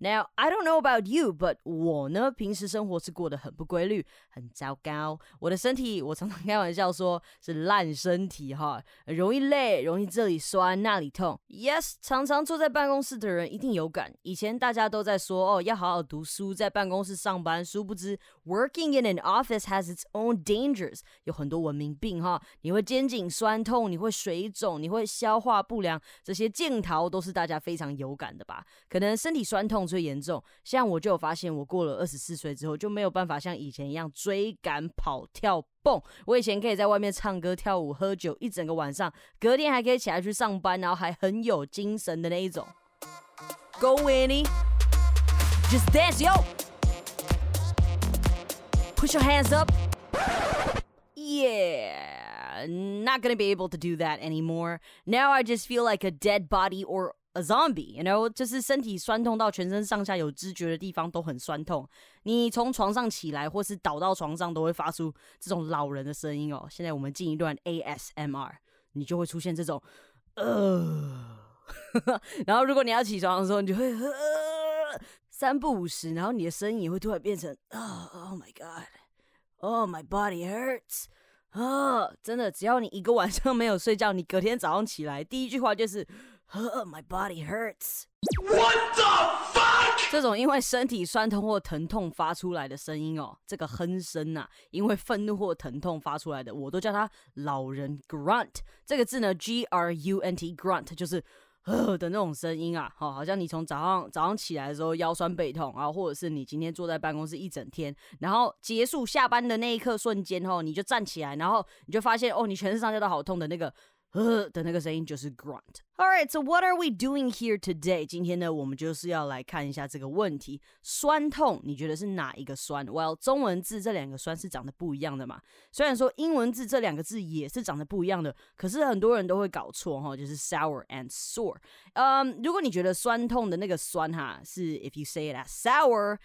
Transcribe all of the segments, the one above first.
Now, I don't know about you, but 我呢，平时生活是过得很不规律，很糟糕。我的身体，我常常开玩笑说是烂身体哈，容易累，容易这里酸那里痛。Yes，常常坐在办公室的人一定有感。以前大家都在说哦，要好好读书，在办公室上班，殊不知 working in an office has its own dangers，有很多文明病哈。你会肩颈酸痛，你会水肿，你会消化不良，这些镜头都是大家非常有感的吧？可能身体酸痛。最严重，像我就有发现，我过了二十四岁之后就没有办法像以前一样追赶、跑、跳、蹦。我以前可以在外面唱歌、跳舞、喝酒一整个晚上，隔天还可以起来去上班，然后还很有精神的那一种。Go Winnie, just dance yo, push your hands up. Yeah, not gonna be able to do that anymore. Now I just feel like a dead body or a zombie，you know，就是身体酸痛到全身上下有知觉的地方都很酸痛。你从床上起来或是倒到床上都会发出这种老人的声音哦。现在我们进一段 ASMR，你就会出现这种呃，然后如果你要起床的时候，你就会呃三不五时，然后你的声音也会突然变成啊，Oh my God，Oh my body hurts。啊，真的，只要你一个晚上没有睡觉，你隔天早上起来第一句话就是。My body hurts. What the fuck？这种因为身体酸痛或疼痛发出来的声音哦，这个哼声呐，因为愤怒或疼痛发出来的，我都叫它老人 grunt。这个字呢，G R U N T grunt 就是呃的那种声音啊，好，好像你从早上早上起来的时候腰酸背痛啊，或者是你今天坐在办公室一整天，然后结束下班的那一刻瞬间哦，你就站起来，然后你就发现哦，你全身上下都好痛的那个。呃的那个声音就是 grunt。Alright, so what are we doing here today? 今天呢，我们就是要来看一下这个问题：酸痛，你觉得是哪一个酸？Well，中文字这两个酸是长得不一样的嘛。虽然说英文字这两个字也是长得不一样的，可是很多人都会搞错哈，就是 sour and sore。嗯，如果你觉得酸痛的那个酸哈是 if you say it as sour。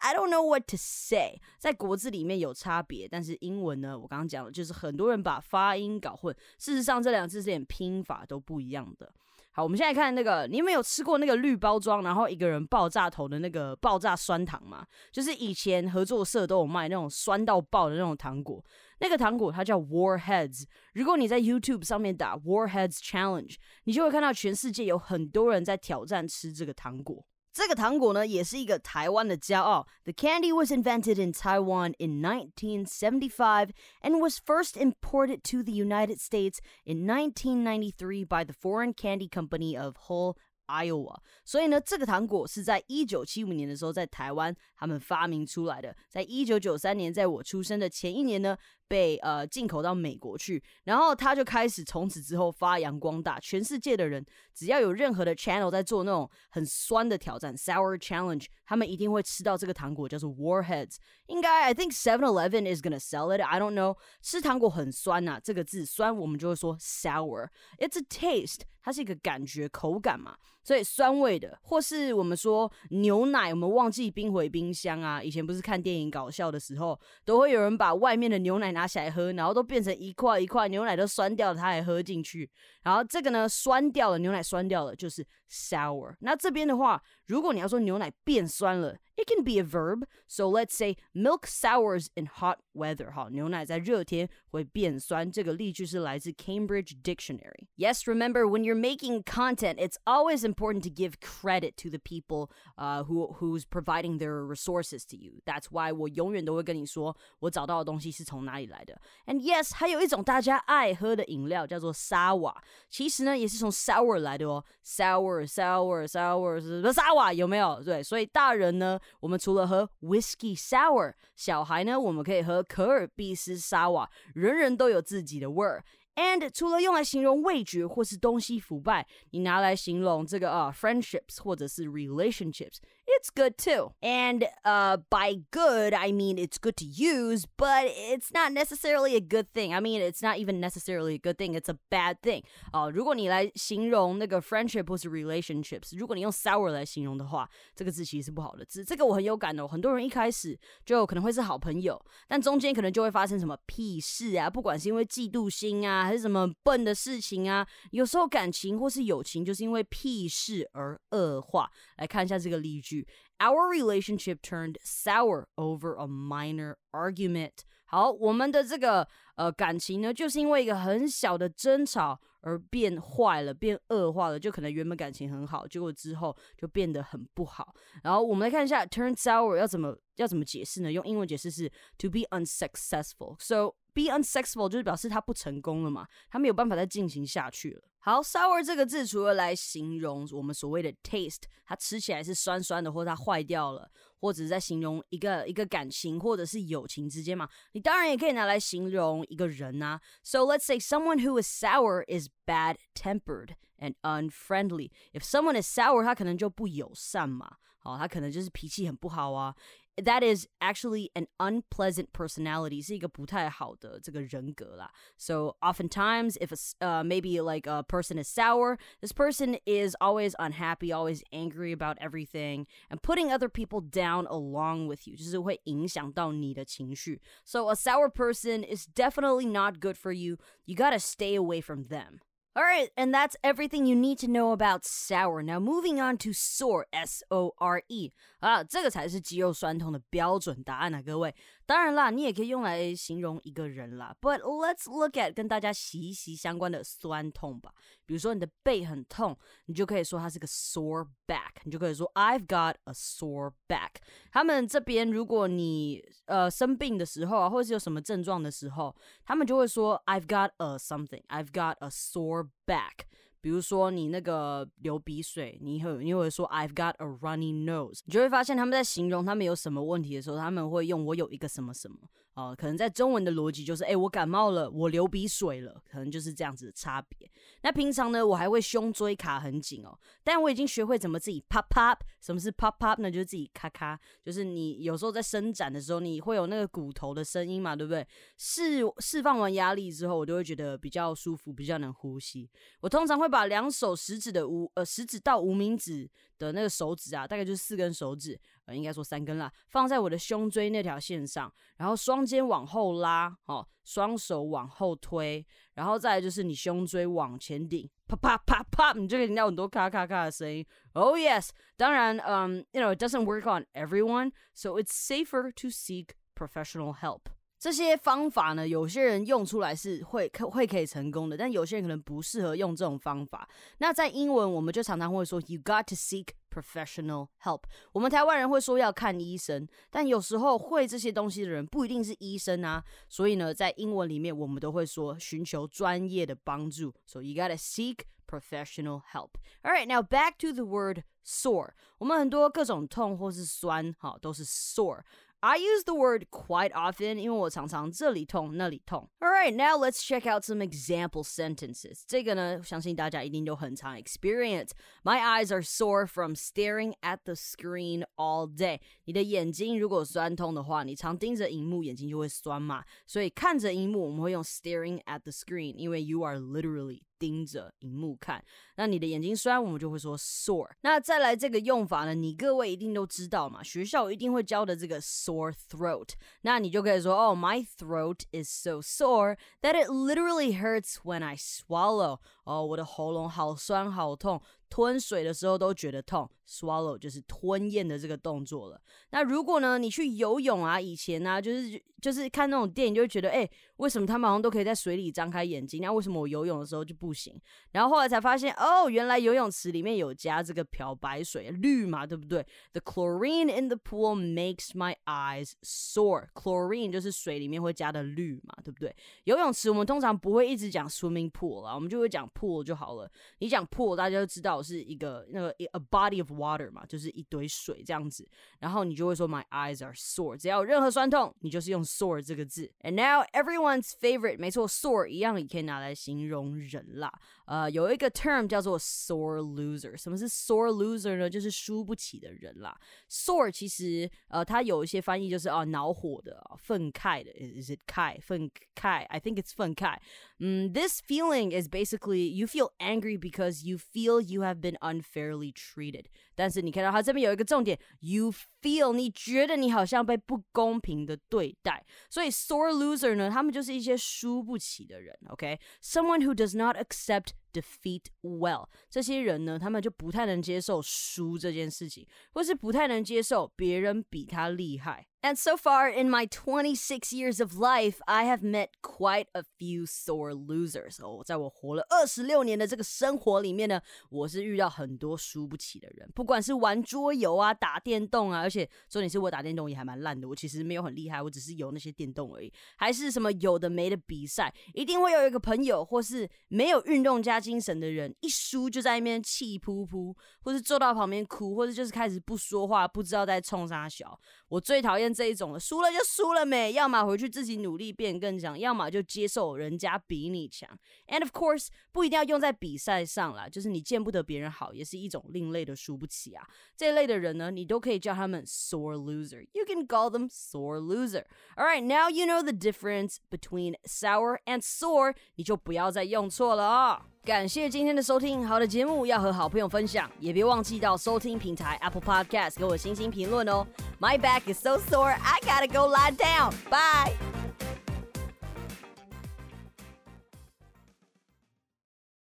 ，I don't know what to say，在国字里面有差别，但是英文呢，我刚刚讲了，就是很多人把发音搞混。事实上，这两字是点拼法都不一样的。好，我们现在看那个，你有没有吃过那个绿包装，然后一个人爆炸头的那个爆炸酸糖吗？就是以前合作社都有卖那种酸到爆的那种糖果。那个糖果它叫 Warheads。如果你在 YouTube 上面打 Warheads Challenge，你就会看到全世界有很多人在挑战吃这个糖果。这个糖果呢，也是一个台湾的骄傲。The candy was invented in Taiwan in 1975 and was first imported to the United States in 1993 by the foreign candy company of Hull Iowa，所以呢，这个糖果是在一九七五年的时候在台湾他们发明出来的。在一九九三年，在我出生的前一年呢， 被呃进口到美国去，然后他就开始从此之后发扬光大。全世界的人只要有任何的 channel 在做那种很酸的挑战 sour challenge，他们一定会吃到这个糖果，叫做 Warheads。应该 I think Seven Eleven is gonna sell it. I don't know。吃糖果很酸呐，这个字酸我们就会说 sour。It's a taste，它是一个感觉口感嘛。所以酸味的，或是我们说牛奶，我们忘记冰回冰箱啊。以前不是看电影搞笑的时候，都会有人把外面的牛奶拿起来喝，然后都变成一块一块牛奶都酸掉了，他还喝进去。然后这个呢，酸掉了，牛奶酸掉了，就是 sour。那这边的话，如果你要说牛奶变酸了。It can be a verb. So let's say milk sours in hot weather. 好，牛奶在热天会变酸。这个例句是来自 Cambridge Dictionary. Yes, remember when you're making content, it's always important to give credit to the people uh, who who's providing their resources to you. That's why 我永远都会跟你说我找到的东西是从哪里来的。And yes，还有一种大家爱喝的饮料叫做沙瓦，其实呢也是从 sour 来的哦。sour sour sour 是沙瓦有没有？对，所以大人呢。 我们除了喝 whiskey sour，小孩呢，我们可以喝可尔必斯沙瓦，人人都有自己的味儿。And 除了用来形容味觉或是东西腐败，你拿来形容这个啊 friendships 或者是 relationships it's good too. And uh, by good, I mean it's good to use, but it's not necessarily a good thing. I mean, it's not even necessarily a good thing. It's a bad thing. 哦、如果你来形容那个 friendship 或是 relationships，如果你用 sour 来形容的话，这个字其实是不好的字。这个我很有感的。很多人一开始就可能会是好朋友，但中间可能就会发生什么屁事啊，不管是因为嫉妒心啊，还是什么笨的事情啊，有时候感情或是友情就是因为屁事而恶化。来看一下这个例句 ：Our relationship turned sour over a minor argument。好，我们的这个呃感情呢，就是因为一个很小的争吵 而变坏了，变恶化了。就可能原本感情很好，结果之后就变得很不好。然后我们来看一下 turn sour 要怎么要怎么解释呢？用英文解释是 to be unsuccessful。So be unsuccessful 就是表示他不成功了嘛，他没有办法再进行下去了。好，sour 这个字除了来形容我们所谓的 taste，它吃起来是酸酸的，或者它坏掉了，或者是在形容一个一个感情或者是友情之间嘛，你当然也可以拿来形容一个人啊。So let's say someone who is sour is bad tempered and unfriendly. If someone is sour，他可能就不友善嘛，好，他可能就是脾气很不好啊。that is actually an unpleasant personality，是一个不太好的这个人格啦。So oftentimes, if a, uh, maybe like a person is sour, this person is always unhappy, always angry about everything, and putting other people down along with you，就是会影响到你的情绪。So a sour person is definitely not good for you. You gotta stay away from them. All right, and that's everything you need to know about sour. Now moving on to sore, S O R E 啊，这个才是肌肉酸痛的标准答案啊，各位。 当然啦，你也可以用来形容一个人啦。But let's look at 跟大家息息相关的酸痛吧。比如说你的背很痛，你就可以说它是个 sore back，你就可以说 I've got a sore back。他们这边如果你呃生病的时候啊，或者是有什么症状的时候，他们就会说 I've got a something，I've got a sore back。比如说你那个流鼻水，你会你会说 I've got a runny nose，你就会发现他们在形容他们有什么问题的时候，他们会用我有一个什么什么。哦，可能在中文的逻辑就是，哎，我感冒了，我流鼻水了，可能就是这样子的差别。那平常呢，我还会胸椎卡很紧哦，但我已经学会怎么自己 pop pop。什么是 pop pop 呢？就是自己咔咔，就是你有时候在伸展的时候，你会有那个骨头的声音嘛，对不对？释释放完压力之后，我就会觉得比较舒服，比较能呼吸。我通常会把两手食指的无呃食指到无名指的那个手指啊，大概就是四根手指。呃，应该说三根啦，放在我的胸椎那条线上，然后双肩往后拉，哦，双手往后推，然后再就是你胸椎往前顶，啪啪啪啪，你就可以听到很多咔咔咔的声音。Oh yes，当然，嗯，you know it doesn't work on everyone，so it's safer to seek professional help。这些方法呢，有些人用出来是会可会可以成功的，但有些人可能不适合用这种方法。那在英文，我们就常常会说 “You got to seek professional help”。我们台湾人会说要看医生，但有时候会这些东西的人不一定是医生啊。所以呢，在英文里面，我们都会说寻求专业的帮助。So you got to seek professional help. All right, now back to the word sore. 我们很多各种痛或是酸，哈，都是 sore。I use the word quite often, 因为我常常这里痛那里痛。Alright, now let's check out some example sentences. 这个呢，相信大家一定都很常 experience. My eyes are sore from staring at the screen all day. 你的眼睛如果酸痛的话，你常盯着荧幕，眼睛就会酸嘛。所以看着荧幕，我们会用 staring at the screen，因为 you are literally 盯着荧幕看，那你的眼睛酸，我们就会说 sore。那再来这个用法呢，你各位一定都知道嘛，学校一定会教的这个 sore throat。那你就可以说，哦，my throat is so sore that it literally hurts when I swallow。哦，我的喉咙好酸好痛。吞水的时候都觉得痛，swallow 就是吞咽的这个动作了。那如果呢，你去游泳啊，以前呢，就是就是看那种电影，就会觉得，哎，为什么他们好像都可以在水里张开眼睛？那为什么我游泳的时候就不行？然后后来才发现，哦，原来游泳池里面有加这个漂白水，氯嘛，对不对？The chlorine in the pool makes my eyes sore. Chlorine 就是水里面会加的氯嘛，对不对？游泳池我们通常不会一直讲 swimming pool 啦，我们就会讲 pool 就好了。你讲 pool，大家就知道。是一个那个 a body of water 嘛，就是一堆水这样子，然后你就会说 my eyes are sore，只要有任何酸痛，你就是用 sore 这个字。And now everyone's favorite，没错，sore 一样也可以拿来形容人啦。 呃，有一个 term 叫做 sore loser。什么是 sore loser 呢？就是输不起的人啦。sore 其实呃，它有一些翻译就是啊，恼火的、愤慨的。Is it 慨？愤慨？I think it's 愤慨。嗯，this feeling is basically you feel angry because you feel you have been unfairly treated。但是你看到它这边有一个重点，you feel 你觉得你好像被不公平的对待。所以 sore loser 呢，他们就是一些输不起的人。OK，someone、okay? who does not accept defeat well，这些人呢，他们就不太能接受输这件事情，或是不太能接受别人比他厉害。And so far in my 26 years of life, I have met quite a few sore losers. 哦，在我活了二十六年的这个生活里面呢，我是遇到很多输不起的人，不管是玩桌游啊、打电动啊，而且重点是我打电动也还蛮烂的，我其实没有很厉害，我只是有那些电动而已。还是什么有的没的比赛，一定会有一个朋友或是没有运动加精神的人，一输就在那边气噗噗，或是坐到旁边哭，或者就是开始不说话，不知道在冲啥小。我最讨厌这一种了，输了就输了没，要么回去自己努力变更强，要么就接受人家比你强。And of course，不一定要用在比赛上啦，就是你见不得别人好，也是一种另类的输不起啊。这一类的人呢，你都可以叫他们 sore loser。You can call them sore loser. All right, now you know the difference between sour and sore，你就不要再用错了啊。感谢今天的收听，好的节目要和好朋友分享，也别忘记到收听平台 Apple Podcast 给我星星评论哦。My back is so sore, I gotta go lie down. Bye.